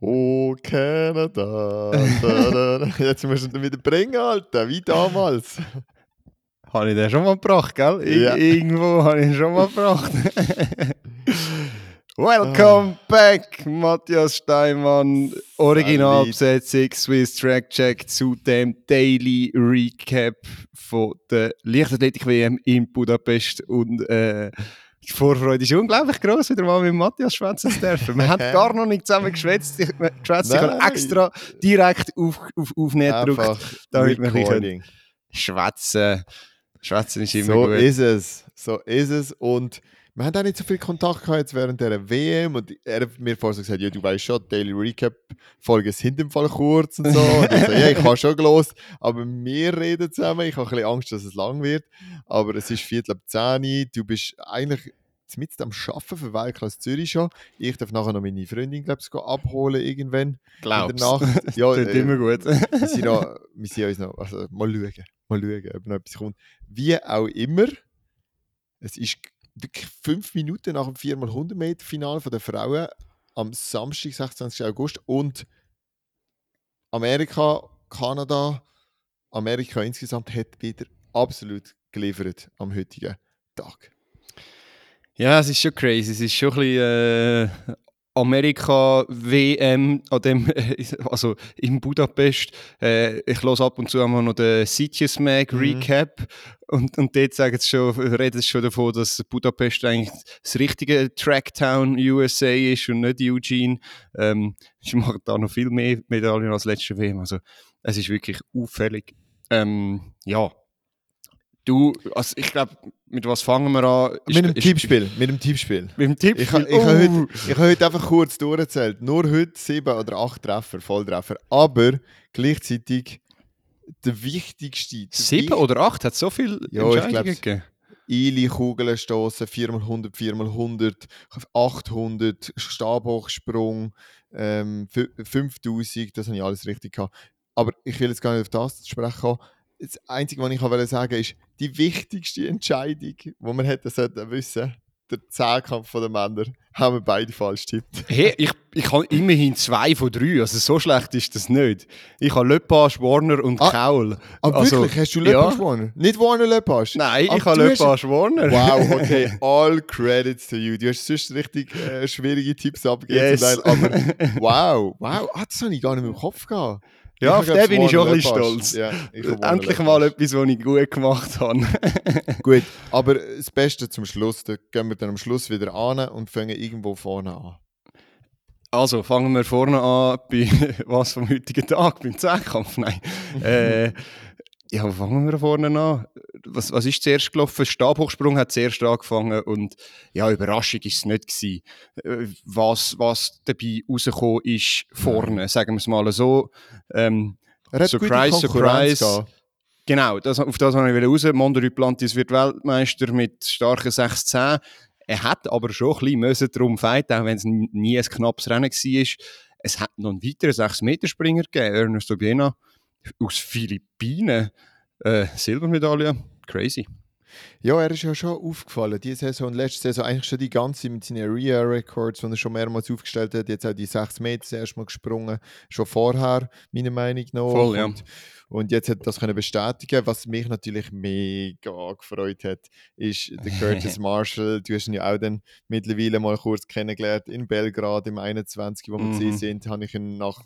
Oh, Canada. da, da. Jetzt musst du ihn wieder bringen, Alter, wie damals. Habe ich den schon mal gebracht, gell? Ir Ja. Irgendwo habe ich ihn schon mal gebracht. Welcome back, Matthias Steinmann. Originalbesetzung, Swiss Track Check zu dem Daily Recap von der Leichtathletik-WM in Budapest. Und äh, die Vorfreude ist unglaublich groß, wieder mal mit Matthias schwätzen zu dürfen. Wir haben gar noch nicht zusammen geschwätzt. Ich, geschwätzt. ich habe extra direkt auf, auf Aufnehmen gedrückt, damit wir ein schwätzen. Schwätzen ist immer So gut. ist es. So ist es. Und wir haben auch nicht so viel Kontakt gehabt jetzt während der WM. Und er hat mir vorher so gesagt, ja, du weißt schon, Daily Recap Folgen sind im Fall kurz und so. Und ich so, ja, ich habe schon gelost, aber wir reden zusammen. Ich habe ein bisschen Angst, dass es lang wird. Aber es ist Viertel ab 10 Uhr. Du bist eigentlich mit am Arbeiten für Weltklasse Zürich schon. Ich darf nachher noch meine Freundin, glaube ich, abholen irgendwann in Glaubst der Nacht. Ja, Tut äh, immer gut. wir sind, noch, wir sind uns noch, also mal schauen, mal schauen, ob noch etwas kommt. Wie auch immer, es ist fünf Minuten nach dem 4x100 Meter Finale der Frauen am Samstag, 26. August und Amerika, Kanada, Amerika insgesamt hat wieder absolut geliefert am heutigen Tag. Ja, es ist schon crazy. Es ist schon ein bisschen äh, Amerika-WM an dem, also in Budapest. Äh, ich höre ab und zu einmal noch den Sitges Mag Mhm. Recap und, und dort sagen sie schon, reden sie schon davon, dass Budapest eigentlich das richtige Tracktown USA ist und nicht Eugene. Ähm, sie machen da noch viel mehr Medaillen als letzte WM. Also es ist wirklich auffällig. Ähm, ja. Du, also ich glaube, mit was fangen wir an? mit dem Tippspiel, mit dem Tippspiel. Mit dem Tippspiel? Ich, ha- ich, Oh. habe heute, ich habe heute einfach kurz durchgezählt. Nur heute sieben oder acht Treffer, Volltreffer. Aber gleichzeitig der wichtigste. Der Sieben oder acht hat so viel Ja, ich Entscheidungen gegeben. Eile Kugeln stoßen, 4x100, 4x100, 800, Stabhochsprung, ähm, fü- 5000, das habe ich alles richtig gehabt. Aber ich will jetzt gar nicht auf das sprechen kommen. Das Einzige, was ich wollte sagen ist, die wichtigste Entscheidung, die wir hätten sollten wissen, der Zehnkampf der Männer, haben wir beide falsch getippt. Hey, ich, ich habe immerhin zwei von drei, also so schlecht ist das nicht. Ich habe Lepage, Warner und Ah, Kaul. Aber Also, wirklich, hast du ja. Lepage Warner? Nicht Warner Lepage? Nein, Aber ich habe du hast- Lepage, Warner. Wow, okay, all credits to you. Du hast sonst richtig äh, schwierige Tipps abgegeben. Yes. aber wow, wow, ah, das habe ich gar nicht mehr im Kopf gehabt. Ja, Ich auf den bin ich schon ein bisschen stolz. Ja, Endlich mal etwas, was ich gut gemacht habe. Gut, aber das Beste zum Schluss, da gehen wir dann am Schluss wieder an und fangen irgendwo vorne an. Also, fangen wir vorne an bei was vom heutigen Tag, beim Zehnkampf. Nein. äh, ja, wo fangen wir vorne an? Was, was ist zuerst gelaufen? Stabhochsprung hat zuerst angefangen und ja, Überraschung ist es nicht gewesen. Äh, Was, was dabei rausgekommen ist vorne, sagen wir es mal so. Ähm, Surprise, surprise. Genau, das, auf das wollte ich raus. Mondo Duplantis wird Weltmeister mit starken 6-10. Er hat aber schon ein bisschen darum fighten, auch wenn es nie ein knappes Rennen war. Es hat noch einen weiteren 6-Meter-Springer gegeben, Ernest Obiena aus Philippinen. Äh, Silbermedaille, crazy. Ja, er ist ja schon aufgefallen. Diese Saison und letzte Saison eigentlich schon die ganze mit seinen Area-Records, die er schon mehrmals aufgestellt hat. Jetzt auch die 6 Meter das erste Mal gesprungen. Schon vorher, meiner Meinung nach. Voll, ja. und, und jetzt hat er das können bestätigen. Was mich natürlich mega gefreut hat, ist der Curtis Marshall. Du hast ihn ja auch dann mittlerweile mal kurz kennengelernt in Belgrad im 21, wo wir Mhm. sind. Habe ich ihn nach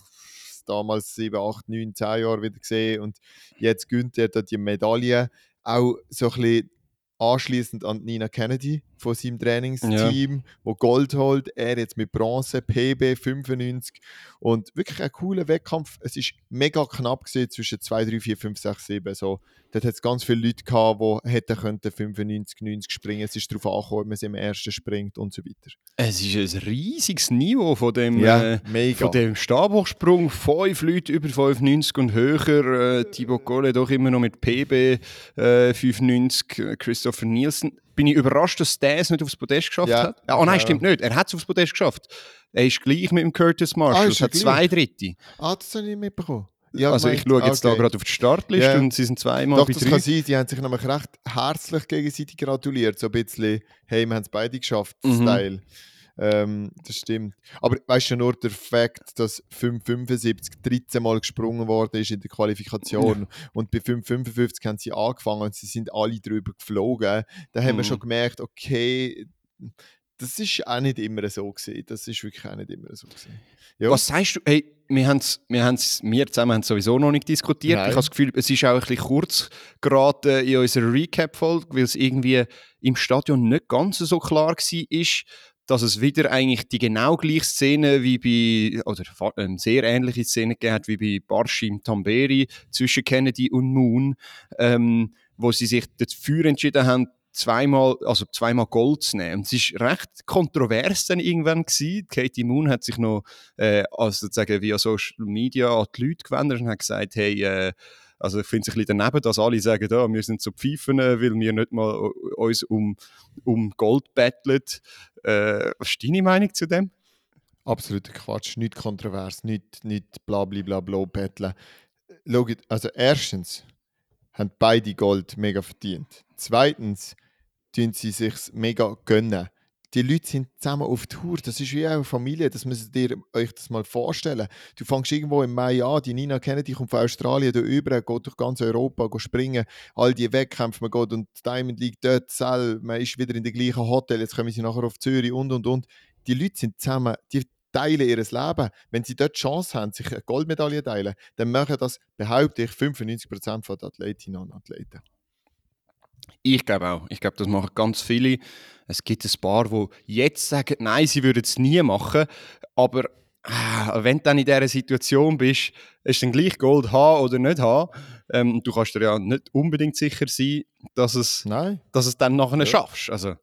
damals 7, 8, 9, 10 Jahren wieder gesehen. Und jetzt gönnt er da die Medaille auch so ein bisschen anschließend an Nina Kennedy von seinem Trainingsteam, wo Gold holt. Er jetzt mit Bronze, PB 95 und wirklich ein cooler Wettkampf. Es ist mega knapp gewesen zwischen 2, 3, 4, 5, 6, 7. So, dort hat es ganz viele Leute gehabt, die hätten könnten 95, 90 springen. Es ist darauf angekommen, ob man es im ersten springt und so weiter. Es ist ein riesiges Niveau von dem, Ja, äh, von dem Stabhochsprung. Fünf Leute über 95 und höher. Äh, Thibaut Colle doch immer noch mit PB äh, 95. äh, Christopher Nielsen. Bin ich überrascht, dass der es nicht aufs Podest geschafft Ja, hat? oh nein, ja. stimmt nicht. Er hat es aufs Podest geschafft. Er ist gleich mit dem Curtis Marshall. Ah, es er hat zwei Dritte. Ah, das habe ich nicht mitbekommen. Ja, also ich schaue jetzt da okay. gerade auf die Startliste Ja. und sie sind zweimal Doch, bei das drei. kann sein. Die haben sich nämlich recht herzlich gegenseitig gratuliert. So ein bisschen, hey, wir haben es beide geschafft, Mhm. Style. Ähm, das stimmt. Aber weißt du nur der Fakt, dass 5,75 13 Mal gesprungen worden ist in der Qualifikation ja. und bei 5,55 haben sie angefangen und sie sind alle drüber geflogen, da haben mhm. wir schon gemerkt, okay, das ist auch nicht immer so gesehen. Das ist wirklich auch nicht immer so gesehen. Ja. Was sagst du? Hey, wir haben es wir, wir zusammen haben sowieso noch nicht diskutiert. Nein. Ich habe das Gefühl, es ist auch ein bisschen kurz geraten in unserer Recap-Folge, weil es irgendwie im Stadion nicht ganz so klar war, dass es wieder eigentlich die genau gleiche Szene wie bei, oder eine sehr ähnliche Szene gegeben wie bei Barshim Tamberi zwischen Kennedy und Moon, ähm, wo sie sich dafür entschieden haben, zweimal, also zweimal Gold zu nehmen. Und es war recht kontrovers dann irgendwann gewesen. Katie Moon hat sich noch, äh, also sozusagen via Social Media an die Leute gewendet und hat gesagt, hey, äh, also ich finde es ein bisschen daneben, dass alle sagen, ja, wir sind so Pfeifen, weil wir nicht mal uns um, um Gold betteln. Äh, was ist deine Meinung zu dem? Absoluter Quatsch, nicht kontrovers, nicht, nicht bla bla bla bla betteln. Also erstens haben beide Gold mega verdient. Zweitens tun sie sich mega gönnen. Die Leute sind zusammen auf Tour. Das ist wie eine Familie. Das müsst ihr euch das mal vorstellen. Du fängst irgendwo im Mai an. Die Nina Kennedy kommt von Australien da über, geht durch ganz Europa, geht springen. All die Wettkämpfe, man geht und Diamond liegt dort, Zell, man ist wieder in dem gleichen Hotel. Jetzt kommen sie nachher auf Zürich und und und. Die Leute sind zusammen. Die teilen ihr Leben. Wenn sie dort die Chance haben, sich eine Goldmedaille zu teilen, dann machen das, behaupte ich, 95% der Athletinnen und Athleten. Ich glaube auch. Ich glaube, das machen ganz viele. Es gibt ein paar, die jetzt sagen, nein, sie würden es nie machen. Aber äh, wenn du dann in dieser Situation bist, ist dann gleich Gold haben oder nicht haben. Ähm, du kannst dir ja nicht unbedingt sicher sein, dass es, nein. dass es dann nachher ja. schaffst. Also,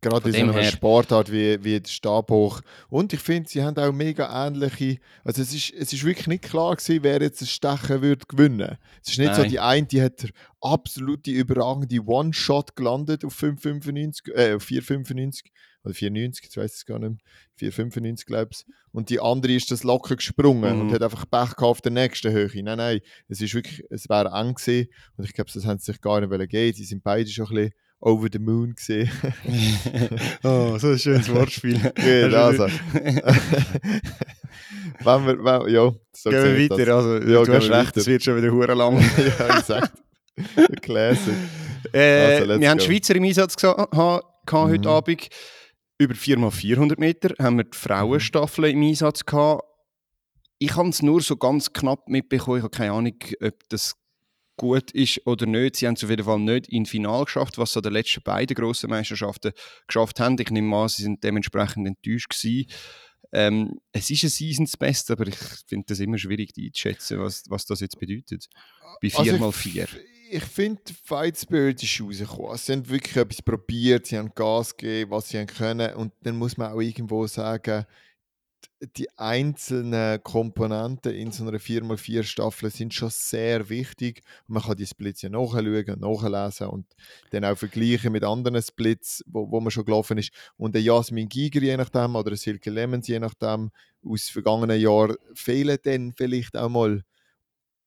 Gerade in so einer her. Sportart wie, wie der Stabhoch. Und ich finde, sie haben auch mega ähnliche. Also, es ist, es ist wirklich nicht klar gewesen, wer jetzt das Stechen würde gewinnen. Es ist nicht Nein. so, die eine, die hat absolute überragende One-Shot gelandet auf 5,95, äh, auf 4,95 oder 4,90, ich weiß es gar nicht mehr. 4,95 glaube ich. Und die andere ist das locker gesprungen mhm. und hat einfach Pech gehabt auf der nächsten Höhe. Nein, nein, es ist wirklich, es wäre eng gewesen und ich glaube, das haben sie sich gar nicht geben. Sie sind beide schon ein bisschen Over the Moon gesehen. oh, so ein schönes Wortspiel. Gut, also. wenn wir, wenn, ja, so gehen wir weiter. Also, ja, du hast recht, es wird schon wieder hure lang. ja, exakt. Classic. Äh, also, wir haben Schweizer im Einsatz gehabt, heute mhm. Abend. Über 4x400 Meter haben wir die Frauenstaffel im Einsatz gehabt. Ich habe es nur so ganz knapp mitbekommen. Ich habe keine Ahnung, ob das gut ist oder nicht. Sie haben es auf jeden Fall nicht in Final geschafft, was so die letzten beiden grossen Meisterschaften geschafft haben. Ich nehme an, sie sind dementsprechend enttäuscht gewesen. Ähm, es ist ein Seasons Best, aber ich finde das immer schwierig einzuschätzen, was, was das jetzt bedeutet. Bei 4x4. Also ich, ich finde, Fight Spirit ist rausgekommen. Sie haben wirklich etwas probiert, sie haben Gas gegeben, was sie haben können. Und dann muss man auch irgendwo sagen, die einzelnen Komponenten in so einer 4x4 Staffel sind schon sehr wichtig. man kann die Splits ja nachschauen und nachlesen und dann auch vergleichen mit anderen Splits, wo, wo man schon gelaufen ist. Und der Jasmin Giger je nachdem oder Silke Lemons je nachdem aus vergangenen Jahren fehlen dann vielleicht auch mal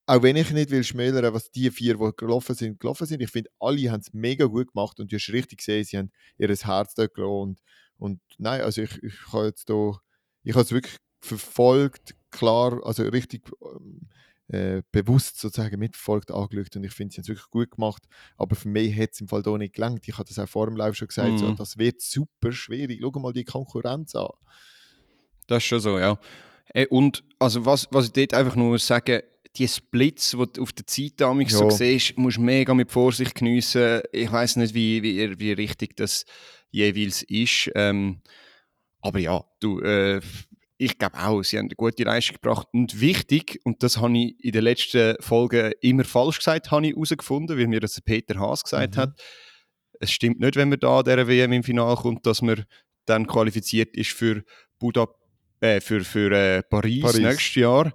auch wenn ich nicht will schmälern, was die vier, die gelaufen sind, gelaufen sind, ich finde, alle haben es mega gut gemacht und du hast richtig gesehen, sie haben ihr Herz dort gelassen und, und nein, also ich, ich kann jetzt hier ich habe es wirklich verfolgt, klar, also richtig ähm, äh, bewusst sozusagen mitverfolgt, angeschaut und ich finde, sie haben es wirklich gut gemacht, aber für mich hat es im Fall hier nicht gelangt. Ich habe das auch vor dem Lauf schon gesagt, mm. so, mhm. das wird super schwierig. Schau mal die Konkurrenz an. Das ist schon so, ja. Äh, und also was, was ich dort einfach nur sagen die Splits, die du auf der Zeit damals so siehst, musst du mega mit Vorsicht geniessen. Ich weiß nicht, wie, wie, wie richtig das jeweils ist. Ähm, aber ja, du, äh, ich glaube auch, sie haben eine gute Leistung gebracht. Und wichtig, und das habe ich in den letzten Folgen immer falsch gesagt, habe ich herausgefunden, weil mir das Peter Haas gesagt mhm. hat. Es stimmt nicht, wenn man da der WM im Finale kommt, dass man dann qualifiziert ist für Buda, äh, für, für äh, Paris, Paris nächstes Jahr.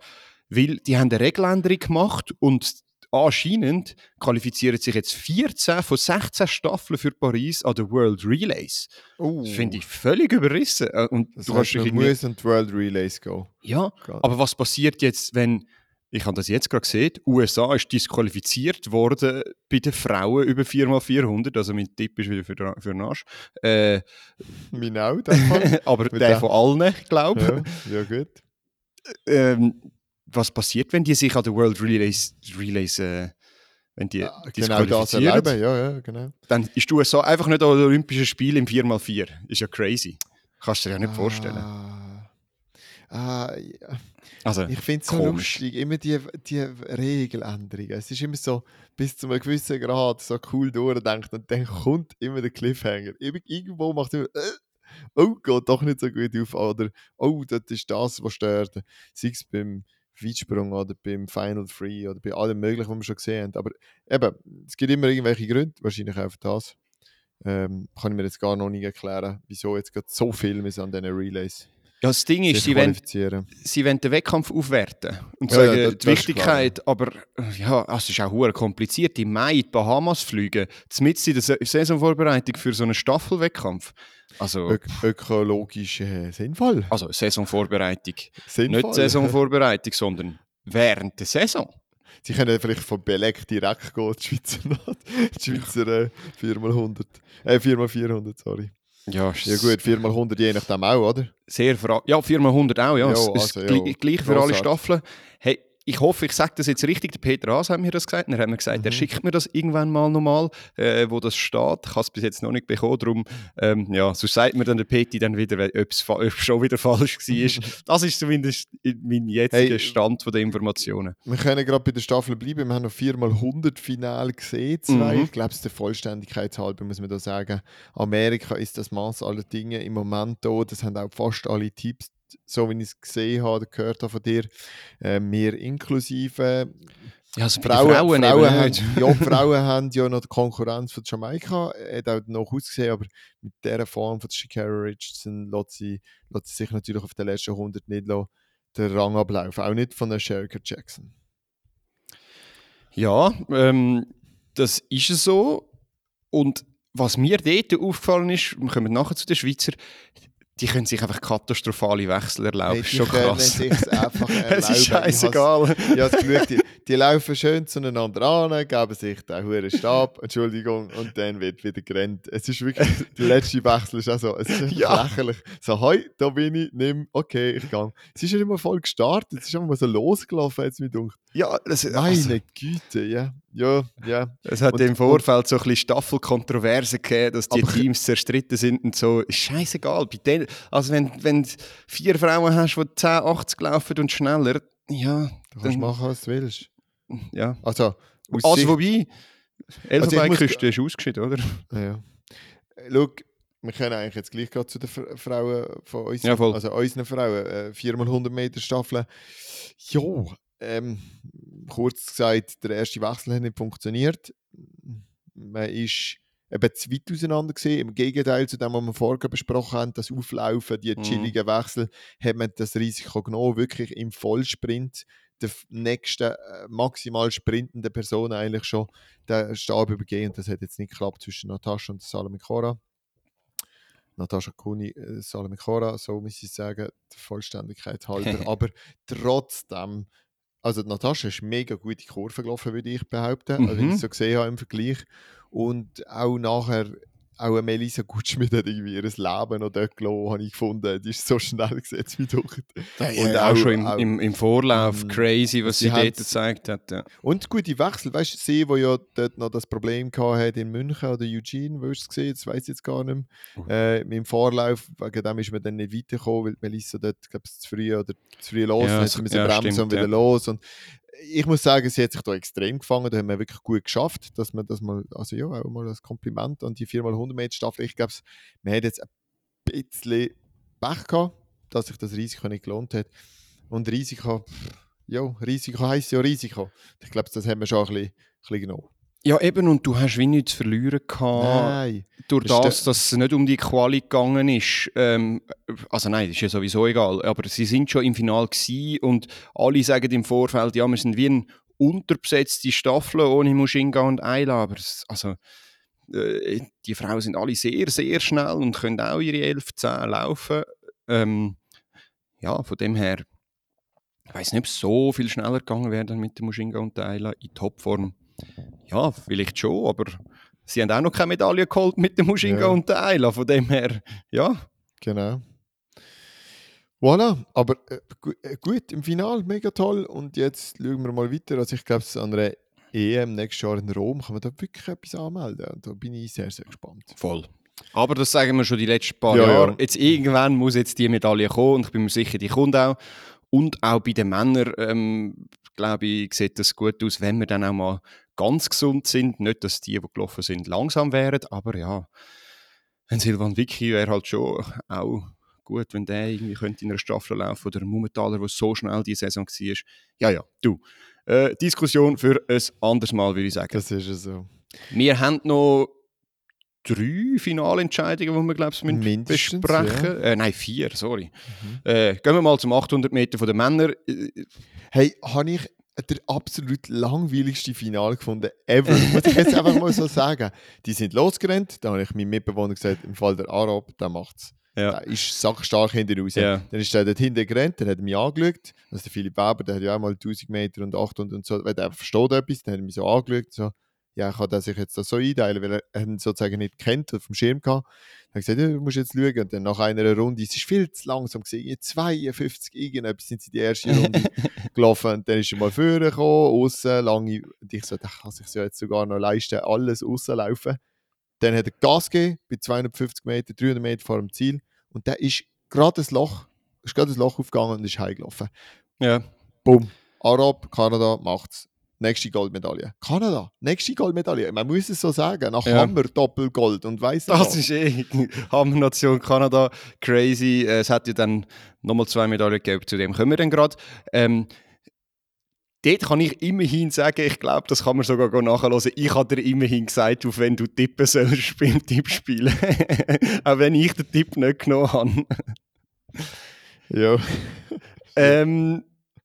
Weil die haben eine Regeländerung gemacht und anscheinend qualifizieren sich jetzt 14 von 16 Staffeln für Paris an den World Relays. Uh. Das finde ich völlig überrissen. Äh, und das du heißt, kannst man muss an die World Relays gehen. Ja, God. aber was passiert jetzt, wenn ich habe das jetzt gerade gesehen, die USA ist disqualifiziert worden bei den Frauen über 4x400, also mein Tipp ist wieder für, für den Arsch. Äh, Mein auch, aber der von allen, glaube ich. ja, ja, gut. ähm, was passiert, wenn die sich an den World Relays, Relays äh, wenn die Ja, genau das erleben, ja, ja, genau. Dann ist die USA einfach nicht an den Olympischen Spielen im 4x4. Ist ja crazy. Kannst du dir ja nicht vorstellen. Ah, ah, ja. Also, Ich finde es so lustig, immer die, die Regeländerungen. Es ist immer so, bis zu einem gewissen Grad so cool durchdenkt und dann kommt immer der Cliffhanger. Irgend- Irgendwo macht immer, äh, oh, geht doch nicht so gut auf. Oder, oh, das ist das, was stört. Sei es beim Weitsprung oder beim Final Free oder bei allem Möglichen, was wir schon gesehen haben. Aber eben, es gibt immer irgendwelche Gründe, wahrscheinlich auch für das. Ähm, kann ich mir jetzt gar noch nicht erklären, wieso jetzt gerade so viel müssen an diesen Relays ja, das Ding ist, sie wollen, sie wollen den Wettkampf aufwerten und Ja, ja, sagen, das- die ist Wichtigkeit, aber ja, es ist auch hure kompliziert. Im Mai in die Bahamas fliegen, mitten in der Sa- Saisonvorbereitung für so einen Staffelwettkampf. Also, Ök ökologisch äh, sinnvoll. also Saisonvorbereitung. sinnvoll. Nicht Saisonvorbereitung, sondern während der Saison. Sie können vielleicht von Beleg direkt gehen, die Schweizer, die Schweizer äh, 4x100. Äh, 4x400, sorry. Ja, Ja gut, 4x100 je nachdem auch, oder? Sehr Ja, 4x100 auch, ja. Ja, also, ja, gleich, für alle. Staffeln. Hey, ich hoffe, ich sage das jetzt richtig. Der Peter Haas hat mir das gesagt. Er hat mir gesagt, er Mhm. schickt mir das irgendwann mal nochmal, äh, wo das steht. Ich habe es bis jetzt noch nicht bekommen. Darum, ähm, ja, so sagt mir dann der Peti dann wieder, ob es schon wieder falsch war. das ist zumindest in- mein jetziger Hey, Stand von der Informationen. Wir können gerade bei der Staffel bleiben. Wir haben noch 4x100 Final gesehen, zwei. Mhm. Ich glaube, es der Vollständigkeit halber muss man da sagen. Amerika ist das Maß aller Dinge im Moment da. Das haben auch fast alle Tipps, so wie ich es gesehen habe, oder gehört habe von dir. Äh, wir inklusive. Ja, also Frauen, Frauen, Frauen, haben, ja, Frauen haben ja noch die Konkurrenz von Jamaika, hat auch noch ausgesehen, aber mit dieser Form von Shakira Richardson lässt sie, lässt sie sich natürlich auf den letzten 100 nicht lassen, den Rang ablaufen. Auch nicht von der Sherika Jackson. Ja, ähm, das ist es so. Und was mir dort aufgefallen ist, wir kommen nachher zu den Schweizer, die können sich einfach katastrophale Wechsel erlauben. Ist die schon können krass. sich's einfach erlauben. es ist scheißegal. Geschaut, die, die laufen schön zueinander an, geben sich den hohen Stab, Entschuldigung, und dann wird wieder gerannt. Es ist wirklich, der letzte Wechsel ist auch so, es ist Ja. lächerlich. So, hi, da bin ich, nimm, okay, ich gehe. Es ist ja mal voll gestartet, es ist einfach mal so losgelaufen, jetzt mir gedacht. Ja, das, Meine also, Güte, ja. Ja, ja. es hat Und- im Vorfeld so ein bisschen Staffelkontroversen gegeben, dass die Teams zerstritten sind und so. Scheißegal. Bei denen, also wenn, wenn du vier Frauen hast, die 10, 80 laufen und schneller, ja, Du kannst machen, was du willst. ja. Also, aus Also Sicht- wobei, muss- Elfenbeinküste ist ausgeschieden, oder? Ja. Äh, Schau, wir können eigentlich jetzt gleich gerade zu den Fra- Frauen von uns, Ja, voll. also unseren Frauen, äh, 4x100 Meter Staffeln. Jo, ähm, kurz gesagt, der erste Wechsel hat nicht funktioniert. Man ist eben zu weit auseinander gesehen. Im Gegenteil zu dem, was wir vorher besprochen haben, das Auflaufen, die Mhm. chilligen Wechsel, hat man das Risiko genommen, wirklich im Vollsprint der nächsten äh, maximal sprintenden Person eigentlich schon den Stab übergehen. Und das hat jetzt nicht geklappt zwischen Natascha und Salome Cora. Natascha Kuni, äh, Salome Cora, so muss ich sagen, der Vollständigkeit halber. Aber trotzdem, also Natascha ist mega gute Kurve gelaufen, würde ich behaupten, also, wenn ich Mhm. es so gesehen habe im Vergleich. Und auch nachher, auch Melissa Gutschmidt hat irgendwie ihr Leben noch dort gelassen, habe ich gefunden. Die ist so schnell gesetzt wie durch. Und auch, schon im, auch- im, im Vorlauf Mm, crazy, was sie sie dort gezeigt hat. Ja. Und gute Wechsel, weißt du, sie, wo ja dort noch das Problem hatte in München oder Eugene, wo du es gesehen, das weiß ich jetzt gar nicht Oh. mehr. Äh, Im Vorlauf, wegen dem ist man dann nicht weitergekommen, weil Melissa dort, glaube ich, zu früh oder zu früh los, Ja, dann hat sie müssen ja, bremsen stimmt, und wieder ja. los. Und ich muss sagen, sie hat sich da extrem gefangen, da haben wir wirklich gut geschafft, dass man das mal, also ja, auch mal als Kompliment an die 4x100 Meter Staffel. Ich glaube, man hat jetzt ein bisschen Pech gehabt, dass sich das Risiko nicht gelohnt hat. Und Risiko, ja, Risiko heisst ja Risiko. Ich glaube, das haben wir schon ein bisschen, ein bisschen genommen. Ja, eben, und du hast wie nichts zu verlieren gehabt. Nein. Durch Das das, dass es nicht um die Quali gegangen ist. Ähm, also nein, das ist ja sowieso egal. Aber sie sind schon im Finale gewesen und alle sagen im Vorfeld, ja, wir sind wie eine unterbesetzte Staffel ohne Mushinga und Ayla. Aber es, also, äh, die Frauen sind alle sehr, sehr schnell und können auch ihre 11, 10 laufen. Ähm, ja, von dem her Ich weiß nicht, ob es so viel schneller gegangen wäre dann mit dem Mushinga und der Ayla in Topform. Ja, vielleicht schon, aber sie haben auch noch keine Medaille geholt mit dem Mushinga Ja. und der Ayla. Von dem her, ja. Genau. Voilà, aber äh, äh, gut, im Final mega toll. Und jetzt schauen wir mal weiter. Also ich glaube, an einer EM nächstes Jahr in Rom kann man da wirklich etwas anmelden. Und da bin ich sehr, sehr gespannt. Voll. Aber das sagen wir schon die letzten paar Ja, Jahre. ja. Jetzt irgendwann muss jetzt die Medaille kommen und ich bin mir sicher, die kommt auch. Und auch bei den Männern, ähm, glaube ich, sieht das gut aus, wenn wir dann auch mal ganz gesund sind. Nicht, dass die, die gelaufen sind, langsam wären, aber ja, ein Silvan Vicky wäre halt schon auch gut, wenn der irgendwie könnte in einer Staffel laufen oder ein Mummentaler, der so schnell die Saison war. Ja, ja, du. Äh, Diskussion für ein anderes Mal, würde ich sagen. Das ist ja so. Wir haben noch drei Finalentscheidungen, die wir, glaube ich, besprechen Äh, nein, vier, sorry. Mhm. Äh, gehen wir mal zum 800 Meter von den Männern. Äh, Hey, habe ich der absolut langweiligste Final gefunden ever. Muss ich jetzt einfach mal so sagen. Die sind losgerannt, da habe ich meinem Mitbewohner gesagt, im Fall der Arab, der macht's. Ja. Der ist sackstark hinten raus. Ja. Dann ist der dort hinten gerannt, der hat mich angeschaut. Also der Philipp Weber, der hat ja auch mal 1000 Meter und 800 und so. Weil der versteht etwas, dann hat er mich so angeschaut. So, ja, kann der sich jetzt das so einteilen, weil er ihn sozusagen nicht kennt, auf dem Schirm gehabt. Dann hat er gesagt, ja, du musst jetzt schauen. Und dann nach einer Runde, es ist viel zu langsam gewesen, 52 irgendetwas sind sie die erste Runde gelaufen. Und dann ist er mal vorne gekommen, außen, lange. Und ich so, der kann sich ja jetzt sogar noch leisten, alles rauslaufen. Dann hat er Gas gegeben, bei 250 Meter, 300 Meter vor dem Ziel. Und der ist gerade ein Loch, ist gerade ein Loch aufgegangen und ist heimgelaufen. ja. Bumm. Arab, Kanada macht's. Nächste Goldmedaille. Kanada, nächste Goldmedaille. Man muss es so sagen. Nach Ja. Hammer Doppelgold und nicht Das was. ist eh Hammer-Nation Kanada. Crazy. Äh, Es hat ja dann nochmal zwei Medaillen gegeben, zu dem kommen wir dann gerade. Ähm, dort kann ich immerhin sagen, ich glaube, das kann man sogar nachhören. Ich habe dir immerhin gesagt, auf wenn du tippen sollst beim Tippspielen. Auch wenn ich den Tipp nicht genommen habe. Ja. Ähm,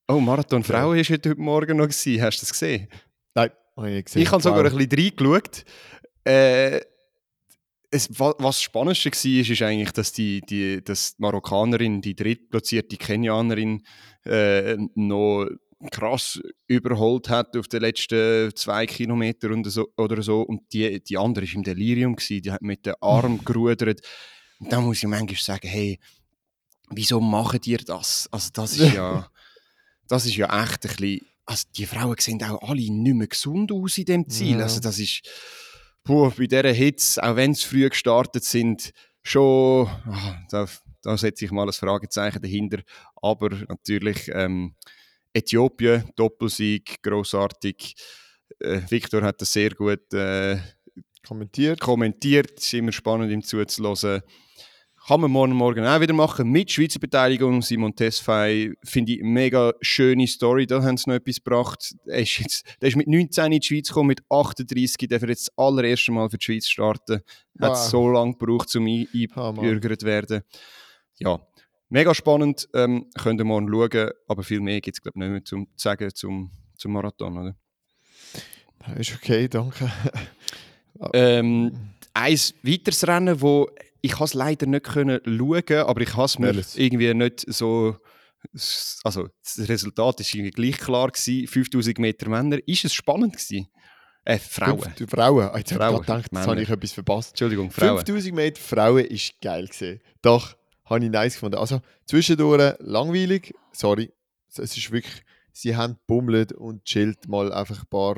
oh, Marathon Frauen war heute Morgen noch. Gewesen. Hast du das gesehen? Nein, habe ich nicht gesehen. Ich habe sogar ein bisschen reingeschaut. Äh, es, wa- was das Spannendste war, ist, eigentlich, dass die, die, dass die Marokkanerin, die drittplatzierte Kenianerin, äh, noch krass überholt hat auf den letzten zwei Kilometern und so, oder so. Und die, die andere war im Delirium, gewesen, die hat mit dem Arm gerudert. Und da muss ich manchmal sagen, hey, wieso machen ihr das? Also das ist ja, das ist ja echt ein bisschen, also die Frauen sehen auch alle nicht mehr gesund aus in dem Ziel. Ja. Also das ist, puh, bei dieser Hitze, auch wenn sie früh gestartet sind, schon, ah, da, da setze ich mal ein Fragezeichen dahinter. Aber natürlich, ähm, Äthiopien, Doppelsieg, großartig. Äh, Victor hat das sehr gut äh, kommentiert. kommentiert. Es ist immer spannend, ihm zuzuhören. Kann man morgen Morgen auch wieder machen mit Schweizer Beteiligung. Simon Tesfaye finde ich eine mega schöne Story. Da haben sie noch etwas gebracht. Er ist, jetzt, der ist mit 19 in die Schweiz gekommen, mit 38 darf er jetzt das allererste Mal für die Schweiz starten. Hat Wow. so lange gebraucht, um eingebürgert zu werden. Ja, mega spannend. Ähm, könnt ihr morgen schauen, aber viel mehr gibt es, glaube ich, nicht mehr zum zu sagen zum, zum Marathon. Oder? Ist okay, danke. Ähm, ein weiteres Rennen, wo ich es leider nicht können schauen, aber ich habe es mir Welches? irgendwie nicht so also das Resultat ist irgendwie gleich klar gewesen, 5000 Meter Männer. Ist es spannend gewesen? Äh, Frauen. Fünf- Frauen. Ah, Jetzt habe Frauen, ich gedacht, jetzt habe ich etwas verpasst. Entschuldigung, Frauen. 5000 Meter Frauen ist geil gesehen. Doch, habe ich nice gefunden. Also zwischendurch langweilig, sorry. Es ist wirklich, sie haben bummelt und chillt mal einfach ein paar,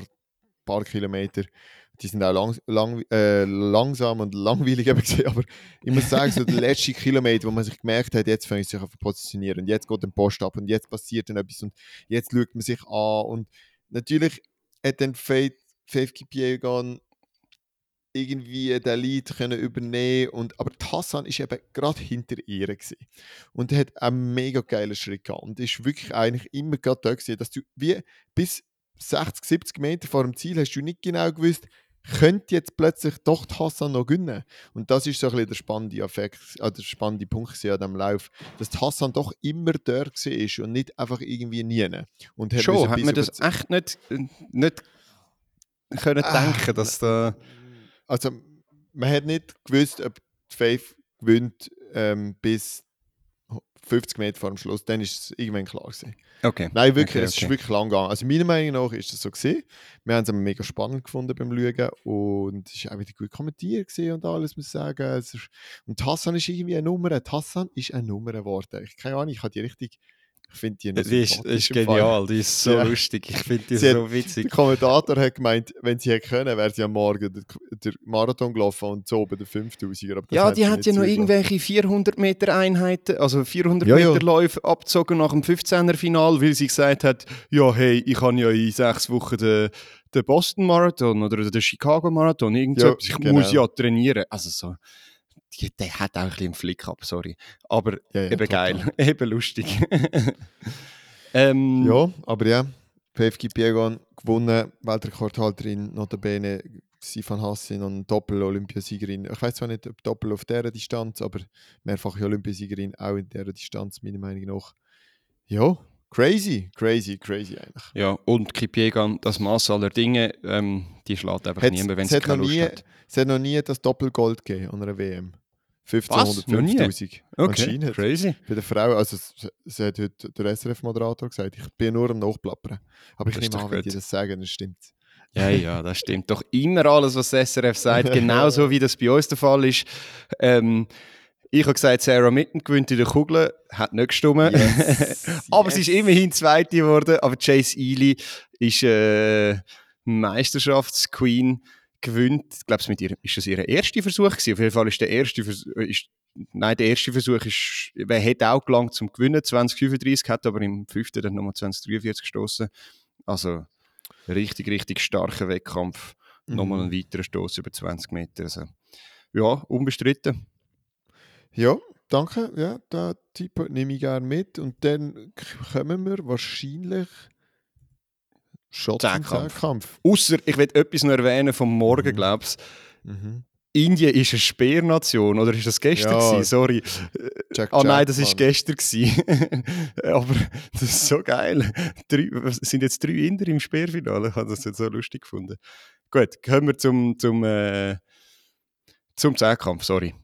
paar Kilometer. Die sind auch lang, lang, äh, langsam und langweilig eben gesehen, aber ich muss sagen, so der letzte Kilometer, wo man sich gemerkt hat, jetzt fängt sich auf zu positionieren und jetzt geht der Post ab und jetzt passiert dann etwas und jetzt schaut man sich an und natürlich hat dann Faith, Faith Kipiegon irgendwie den Lead können übernehmen und aber Hassan ist eben gerade hinter ihr gewesen. und er hat einen mega geilen Schritt gehabt und ist wirklich eigentlich immer gerade da gewesen, dass du wie bis 60, 70 Meter vor dem Ziel hast du nicht genau gewusst, könnte jetzt plötzlich doch die Hassan noch gewinnen. Und das ist so ein bisschen der spannende Effekt, äh, der spannende Punkt an diesem Lauf, dass die Hassan doch immer dort war und nicht einfach irgendwie nie. Und hat Schon, hat man das echt nicht, nicht können Ah, denken, dass da... also man hat nicht gewusst, ob die Faith gewinnt ähm, bis 50 Meter vor dem Schluss, dann ist es irgendwann klar gewesen. Okay. Nein, wirklich, Okay, es ist wirklich lang gegangen. Also meiner Meinung nach ist das so gesehen. Wir haben es aber mega spannend gefunden beim Schauen und es ist auch wieder gut kommentiert gewesen und alles, muss ich sagen. Ist, und Hassan ist irgendwie eine Nummer. Die Hassan ist eine Nummer geworden. Ich keine Ahnung, ich habe die richtig, ich finde die noch Die ist, ist genial, die ist so Ja. lustig. Ich finde die Sie so Der witzig. Kommentator hat gemeint, wenn sie hätte können, wäre sie am Morgen der, der Marathon gelaufen und so oben der 5000er. aber das Ja, die hat nicht ja noch irgendwelche 400 Meter Einheiten, also 400 Ja, ja. Meter Läufe abgezogen nach dem 15er Final, weil sie gesagt hat, ja hey, ich habe ja in sechs Wochen den, den Boston Marathon oder den Chicago Marathon, irgend Ja, etwas. ich genau. muss ja trainieren. Also so, die, der hat auch ein bisschen einen Flick ab, sorry. Aber Ja, ja, eben total. geil, eben lustig. ähm, Ja, aber ja, PFG Piegon gewonnen, Weltrekordhalterin, notabene Sifan Hassin und Doppel-Olympiasiegerin. Ich weiß zwar nicht, ob Doppel auf dieser Distanz, aber mehrfache Olympiasiegerin auch in dieser Distanz, meiner Meinung nach. Ja, crazy, crazy, crazy eigentlich. Ja, und Kipiegan, das Maß aller Dinge, ähm, die schlägt einfach niemand, wenn es keine Lust nie- hat. Es hat noch nie das Doppelgold gegeben an einer WM. Was? Noch nie? 1500, 5000. Okay, Anscheinend. crazy. Bei den Frauen, also es, hat heute der SRF-Moderator gesagt, ich bin nur am Nachplappern. Aber ich Das nehme an, wenn die das sagen, dann stimmt Ja, ja, das stimmt. Doch immer alles, was das SRF sagt, genauso wie das bei uns der Fall ist. Ähm, ich habe gesagt, Sarah Mitten gewinnt in der Kugel, hat nicht gestimmt. Yes, aber sie ist yes. immerhin Zweite geworden. Aber Chase Ely ist äh, Meisterschaftsqueen gewinnt. Ich glaube, mit ihr ist das ihr erster Versuch gewesen. Auf jeden Fall ist der erste Versuch, ist, nein, der erste Versuch ist, wer hätte auch gelangt zum Gewinnen, 2035, hat aber im fünften dann nochmal 2043 gestoßen. Also richtig, richtig starker Wettkampf. Nochmal ein Mhm. weiterer Stoß über 20 Meter. Also, ja, unbestritten. Ja, danke. Ja, den Tipp nehme ich gerne mit. Und dann kommen wir wahrscheinlich Zehnkampf. Zehnkampf. Außer ich will etwas noch erwähnen vom Morgen, Mhm. glaubst Mhm. Indien ist eine Speernation, oder ist das gestern? Ja. gewesen? Sorry. Jack Ah nein, das Jack, ist Mann. gestern gewesen. Aber das ist so geil. Drei, es sind jetzt drei Inder im Speerfinale. Ich habe das jetzt so lustig gefunden. Gut, kommen wir zum, zum, äh, zum Zehnkampf, sorry.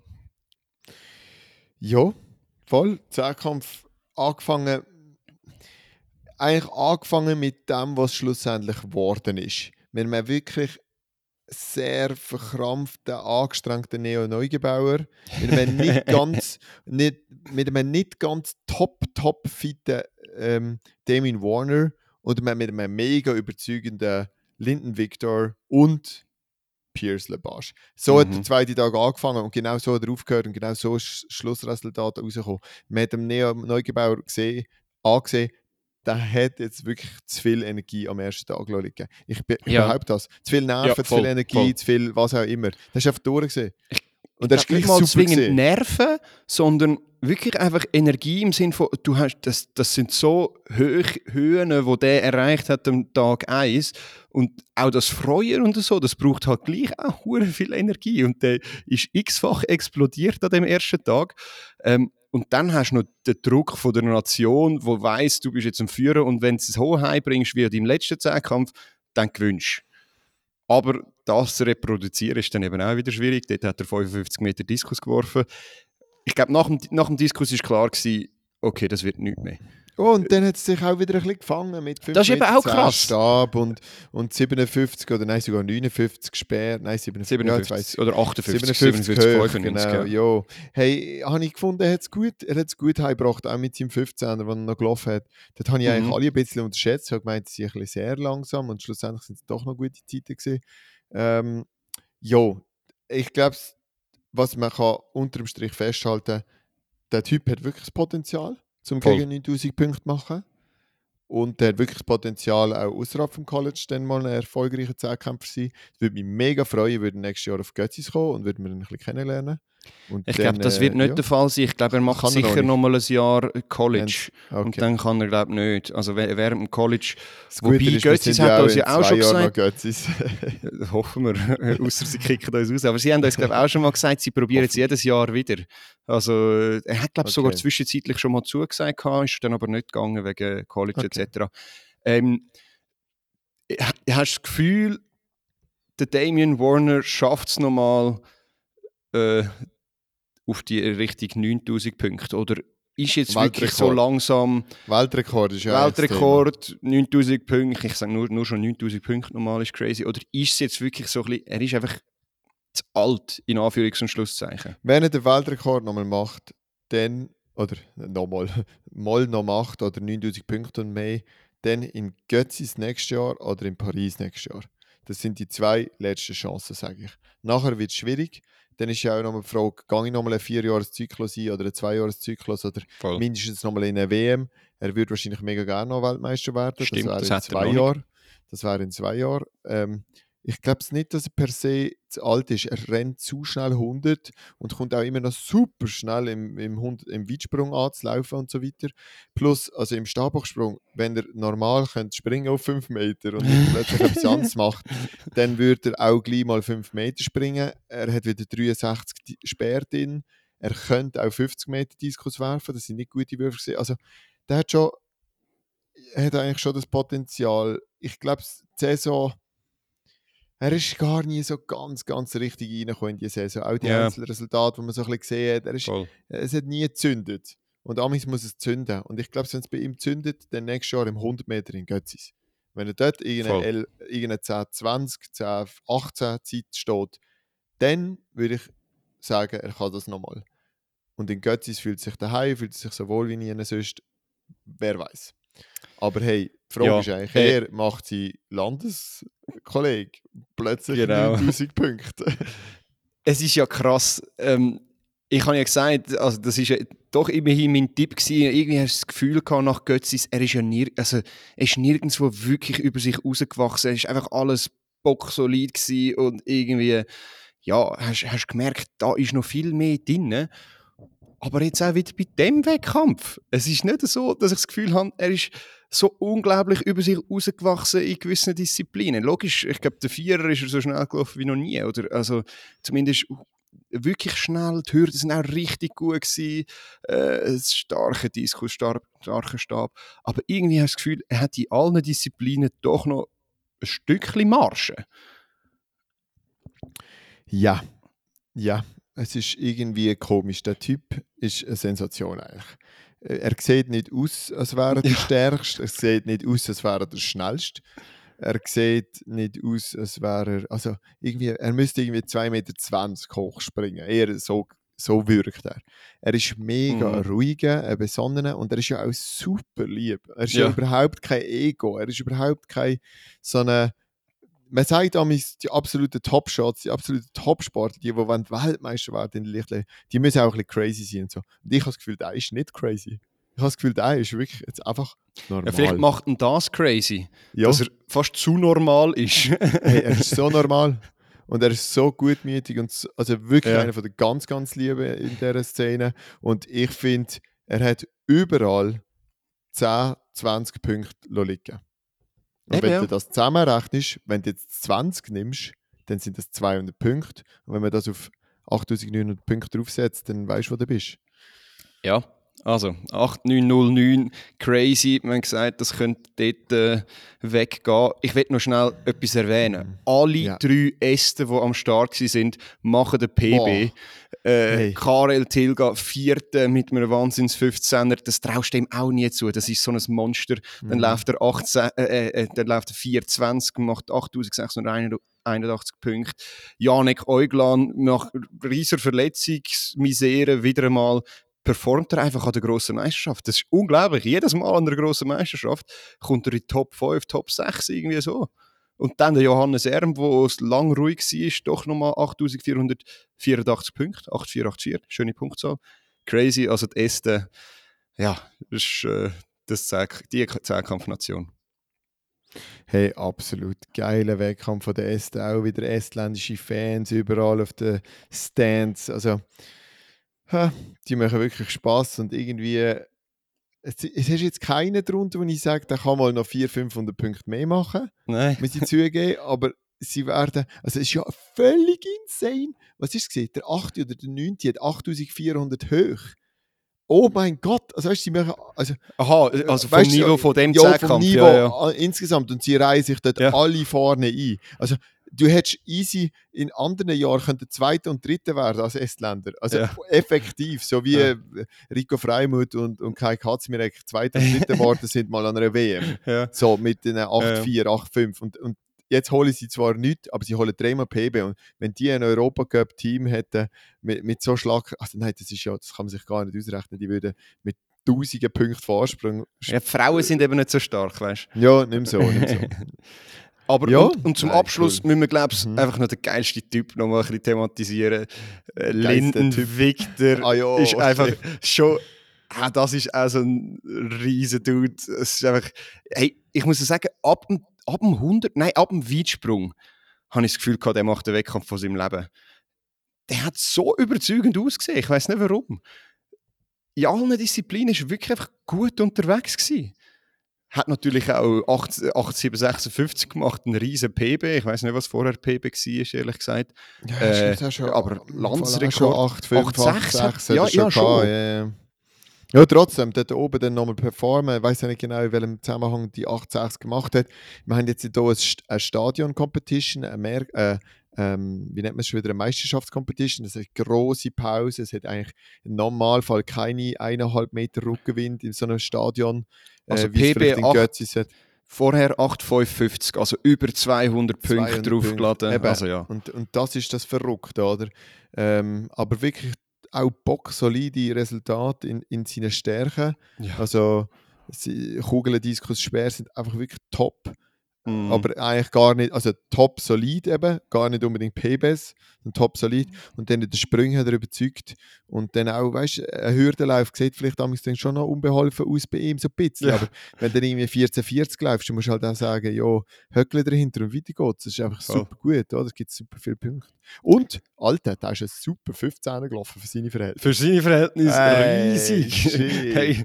Ja, voll. Zehnkampf angefangen. Eigentlich angefangen mit dem, was schlussendlich geworden ist. Wir haben wirklich sehr verkrampften, angestrengten Neo-Neugebauer. Mit einem nicht ganz, nicht, mit einem nicht ganz top, top fitten ähm, Damien Warner und mit einem mega überzeugenden Linden Victor und Piers Lepage. So hat Mhm. der zweite Tag angefangen und genau so hat er aufgehört und genau so ist das Schlussresultat rausgekommen. Man hat dem Neo Neugebauer gesehen, angesehen, der hat jetzt wirklich zu viel Energie am ersten Tag liegen. Ich, be ich Ja. behaupte das. Zu viel Nerven, Ja, zu voll, viel Energie, voll. zu viel was auch immer. Das ist einfach durchgesehen. Und er ist gleich nicht mal zwingend gewesen. Nerven, sondern wirklich einfach Energie im Sinn von, du hast, das, das sind so Höch, Höhen, wo der erreicht hat am Tag 1 und auch das Freuen und so, das braucht halt gleich auch viel Energie und der ist x-fach explodiert an dem ersten Tag. Ähm, und dann hast du noch den Druck von der Nation, wo weiß, du bist jetzt am Führen und wenn du es hoch bringst wie im letzten Zehnkampf, dann gewinnst du. Aber das zu reproduzieren ist dann eben auch wieder schwierig. Dort hat er 55 Meter Diskus geworfen. Ich glaube, nach dem, nach dem Diskus ist klar gewesen, okay, das wird nichts mehr. Oh, und dann hat es sich auch wieder ein bisschen gefangen mit 5 Das ist eben auch 10 krass. Stab und, und 57 oder nein, sogar 59 Speer. Nein, 57, ja, jetzt weiss 57 oder 58, 57, 57, hoch, 95. genau, ja. ja. Hey, habe ich gefunden, er hat es gut, er hat's gut heimgebracht, auch mit seinem 15er, den er noch gelaufen hat. Dort habe ich Mhm. eigentlich alle ein bisschen unterschätzt. Ich habe gemeint, sie sind ein bisschen sehr langsam und schlussendlich sind es doch noch gute Zeiten gewesen. Ähm, ja, ich glaube, was man kann unterm Strich festhalten der Typ hat wirklich das Potenzial, um gegen 9000 Punkte zu machen. Und der hat wirklich das Potenzial, auch außerhalb vom College dann mal ein erfolgreicher Zehnkämpfer zu sein. Das würde mich mega freuen, würde nächstes Jahr auf Götzis kommen und würden wir ihn ein bisschen kennenlernen. Und Ich glaube, das äh, wird nicht ja, der Fall sein. Ich glaube, er macht Kann er noch sicher nicht. noch mal ein Jahr College. Und okay. dann kann er, glaube ich, nicht. Also während dem College, Das wobei ist, Götzis hat uns ja auch schon Jahren gesagt- äh, hoffen wir, außer sie kicken uns aus. Aber sie haben uns, glaube ich, auch schon mal gesagt, sie probieren es jedes Jahr wieder. Also, äh, er hat, glaube ich, sogar Okay. zwischenzeitlich schon mal zugesagt, gehabt, ist dann aber nicht gegangen wegen College Okay. etc. Ähm, ha- hast du das Gefühl, der Damian Warner schafft es nochmal äh, auf die Richtung 9000 Punkte? Oder ist jetzt wirklich so langsam. Weltrekord ist ja Weltrekord, 9000 Punkte. Ich sage nur, nur schon 9000 Punkte normal ist crazy. Oder ist es jetzt wirklich so ein bisschen, er ist einfach zu alt, in Anführungs- und Schlusszeichen. Wenn er den Weltrekord nochmal macht, dann, oder nochmal, mal noch macht, oder 9000 Punkte und mehr, dann in Götzis nächstes Jahr oder in Paris nächstes Jahr. Das sind die zwei letzten Chancen, sage ich. Nachher wird es schwierig. Dann ist ja auch noch die Frage, gehe ich nochmal einen Vierjahreszyklus ein oder einen Zweijahreszyklus oder Voll. mindestens nochmal in eine WM. Er würde wahrscheinlich mega gerne noch Weltmeister werden. Stimmt, das wäre in zwei Jahren. Das wäre in zwei Jahren. Ähm, ich glaube nicht, dass er per se zu alt ist. Er rennt zu schnell 100 und kommt auch immer noch super schnell im, im, im Weitsprung anzulaufen und so weiter. Plus, also im Stabhochsprung, wenn er normal könnte springen auf 5 Meter und plötzlich etwas anderes macht, dann würde er auch gleich mal 5 Meter springen. Er hat wieder 63 Speer drin. Er könnte auch 50 Meter Diskus werfen. Das sind nicht gute Würfe. Also, der hat schon, er hat eigentlich schon das Potenzial. Ich glaube, die Saison er ist gar nie so ganz, ganz richtig reingekommen in die Saison. Auch die yeah. Einzelresultate, die man so ein bisschen gesehen hat, er ist, es hat nie gezündet. Und amigs muss es zünden. Und ich glaube, wenn es bei ihm zündet, dann nächstes Jahr im 100 Meter in Götzis. Wenn er dort irgendeine, irgendeine 10, 20, 10, 18 Zeit steht, dann würde ich sagen, er kann das nochmal. Und in Götzis fühlt sich daheim, fühlt sich so wohl wie nie sonst. Wer weiß. Aber hey, die Frage ja, ist eigentlich, hey. er macht sein Landeskollege plötzlich genau. 9000 Punkte. es ist ja krass. Ähm, ich habe ja gesagt, also das ist ja doch immerhin mein Tipp gewesen. Irgendwie hast du das Gefühl gehabt nach Götzis, er ist ja nir also, er ist nirgendwo wirklich über sich rausgewachsen. Er ist einfach alles bocksolid gewesen und irgendwie, ja, hast, hast gemerkt, da ist noch viel mehr drin. Aber jetzt auch wieder bei dem Wettkampf. Es ist nicht so, dass ich das Gefühl habe, er ist so unglaublich über sich rausgewachsen in gewissen Disziplinen. Logisch, ich glaube, der Vierer ist er so schnell gelaufen wie noch nie. Oder also zumindest wirklich schnell. Die Hürden sind auch richtig gut gewesen. Äh, starker Diskus, star starker Stab. Aber irgendwie habe ich das Gefühl, er hat in allen Disziplinen doch noch ein Stückchen Marge. Ja, ja, es ist irgendwie komisch. Der Typ ist eine Sensation eigentlich. Äh, er sieht nicht aus, als wäre er der ja. Stärkste. Er sieht nicht aus, als wäre er der Schnellste. Er sieht nicht aus, als wäre er. Also irgendwie, er müsste irgendwie 2,20 Meter hoch springen. Eher so, so wirkt er. Er ist mega mhm. ruhiger, ein besonnener und er ist ja auch super lieb. Er ist ja, ja überhaupt kein Ego. Er ist überhaupt kein so eine man sagt damals, die absoluten Top-Shots, die absoluten Top-Sportler, die, die wollen Weltmeister werden in der die müssen auch ein bisschen crazy sein und so. Und ich habe das Gefühl, der ist nicht crazy. Ich habe das Gefühl, der ist wirklich jetzt einfach normal. Ja, vielleicht macht ihn das crazy, ja. dass er fast zu normal ist. hey, er ist so normal. Und er ist so gutmütig und also wirklich ja. einer von den ganz, ganz Lieben in dieser Szene. Und ich finde, er hat überall 10, 20 Punkte liegen. Und Eben, wenn du das zusammenrechnest, wenn du jetzt 20 nimmst, dann sind das 200 Punkte. Und wenn man das auf 8900 Punkte draufsetzt, dann weißt du, wo du bist. Ja, also 8909, crazy. Wir haben gesagt, das könnte dort äh, weggehen. Ich will noch schnell etwas erwähnen. Mhm. Alle ja. drei Äste, die am Start sind, machen den PB. Äh, hey. Karel Tilga, vierte mit einem Wahnsinns 15er. Das traust du ihm auch nie zu. Das ist so ein Monster. Mhm. Dann läuft er 18, äh, äh, äh, dann läuft er 420, macht 8681 Punkte. Janek Euglan nach riesiger Verletzungsmisere wieder einmal performt er einfach an der grossen Meisterschaft. Das ist unglaublich. Jedes Mal an der grossen Meisterschaft kommt er in Top 5, Top 6 irgendwie so. Und dann der Johannes Erm, der lang ruhig war, doch nochmal 8484 Punkte, 8484, schöne Punktzahl. Crazy, also die Este, ja, das ist äh, das Zeig, die Zehnkampfnation. Hey, absolut geiler Wettkampf von der Este, auch wieder estländische Fans überall auf den Stands. Also, die machen wirklich Spaß und irgendwie. Es, es ist jetzt keiner drunter, wo ich sage, der kann mal noch 400, 500 Punkte mehr machen. Nein. Muss ich zugeben, aber sie werden. Also, es ist ja völlig insane. Was ist es? Der 8. oder der 9. hat 8400 hoch. Oh mein Gott, also weißt du, sie machen, also, Aha, also vom Niveau von dem ja, vom Niveau ja, ja. insgesamt und sie reihen sich dort ja. alle vorne ein. Also du hättest easy in anderen Jahren könnte Zweiter und Dritter werden als Estländer. Also Ja. effektiv, so wie Ja. Rico Freimuth und, und Kai Katzmirek Zweiter und Dritter geworden sind mal an einer WM. Ja. So mit den 8-4, 8-5. Und, und jetzt holen sie zwar nichts, aber sie holen dreimal PB. Und wenn die ein Europacup-Team hätten mit, mit so Schlag, also nein, das ist ja, das kann man sich gar nicht ausrechnen, die würden mit tausenden Punkten Vorsprung. ja, Frauen sind eben nicht so stark, weißt du. Ja, nimm so, nimm so. Aber Ja. und, und zum Nein, Abschluss cool. müssen wir, glaube ich, Mhm. einfach noch den geilsten Typ noch mal ein bisschen thematisieren. Äh, Linden Typ. Victor Ah ja, ist okay. einfach schon. Ah, das ist auch so ein riesen Dude. Es ist einfach, hey, ich muss sagen, ab dem, ab dem 100, nein, ab dem Weitsprung habe ich das Gefühl gehabt, der macht den Wettkampf von seinem Leben. Der hat so überzeugend ausgesehen. Ich weiß nicht warum. In allen Disziplinen ist er wirklich einfach gut unterwegs gewesen. Hat natürlich auch 8 8756 gemacht, einen riesen PB. Ich weiß nicht, was vorher PB war, ehrlich gesagt. Ja, Äh, schon- schon- aber Landsrekord Fall auch schon 8, 5, 8, 8, 6, 6 hat ja, schon ja, schon. Ja, ja. trotzdem, dort oben dann nochmal performen. Ich weiß ja nicht genau, in welchem Zusammenhang die 8, 6 gemacht hat. Wir haben jetzt hier eine Stadion-Competition, eine Mer äh, ähm, wie nennt man es schon wieder, eine Meisterschaftscompetition. Das ist eine grosse Pause. Es hat eigentlich im Normalfall keine eineinhalb Meter Rückenwind in so einem Stadion. Also wie es PB vielleicht in 8 Götzis hat. Vorher 8,550, also über 200 Punkte 200 draufgeladen. Eben. Also ja. Und, und das ist das Verrückte, oder? Ähm, aber wirklich auch bocksolide Resultate in, in seinen Stärken. ja. Also sie- Kugeldiskus schwer sind einfach wirklich top. Mhm. Aber eigentlich gar nicht, also top solid eben, gar nicht unbedingt PBs, sondern top solid. Und dann in den Sprüngen hat er überzeugt. Und dann auch, weißt du, ein Hürdenlauf sieht vielleicht damals dann schon noch unbeholfen aus bei ihm, so ein bisschen. Ja. Aber wenn du dann irgendwie 1440 läufst, dann musst du halt auch sagen, ja, Höckle dahinter und weiter geht's. Das ist einfach super gut, oder? Es gibt super viele Punkte. Und, Alter, da ist ein super 15er gelaufen für seine Verhältnisse. Für seine Verhältnisse Ey, riesig. shit. Hey,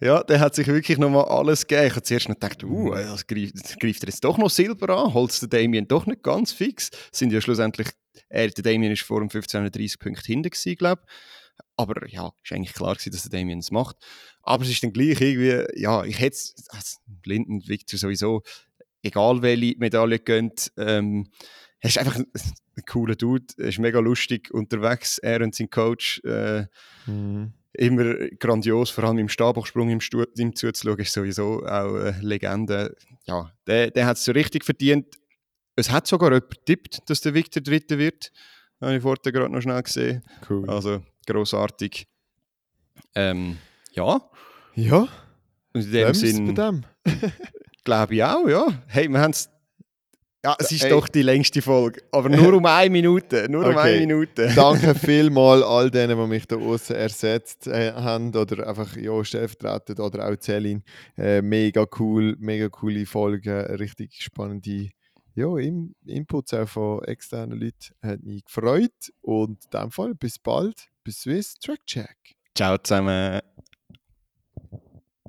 ja, der hat sich wirklich nochmal alles gegeben. Ich habe zuerst noch gedacht, uh, das greift, das greift er jetzt doch noch Silber an, holt der Damien doch nicht ganz fix. Sind ja schlussendlich, er, der Damien ist vor dem 1530 Punkte hinten gewesen, glaube Aber ja, ist eigentlich klar gewesen, dass der Damien es macht. Aber es ist dann gleich irgendwie, ja, ich hätte es, also Linden, Victor sowieso, egal welche Medaille gönnt, ähm, er ist einfach ein, ein cooler Dude, er ist mega lustig unterwegs, er und sein Coach, äh, Mhm. Immer grandios, vor allem im Stabhochsprung ihm, Stu- ihm zuzuschauen, ist sowieso auch eine Legende. Ja, der, der hat es so richtig verdient. Es hat sogar jemand getippt, dass der Victor Dritter wird. Habe ich vorhin gerade noch schnell gesehen. Cool. Also großartig. Ähm, ja, Ja, in dem Sinn bei dem. glaube ich auch, ja. Hey, wir haben es. Ja, es ist Ey. doch die längste Folge, aber nur um eine Minute. Nur um Okay. eine Minute. Danke vielmals all denen, die mich da außen ersetzt äh, haben oder einfach ja, stellvertretend oder auch Celine. Äh, mega cool, mega coole Folge, richtig spannende ja, In Inputs auch von externen Leuten. Hat mich gefreut und in dem Fall bis bald, bis Swiss Track Check. Ciao zusammen.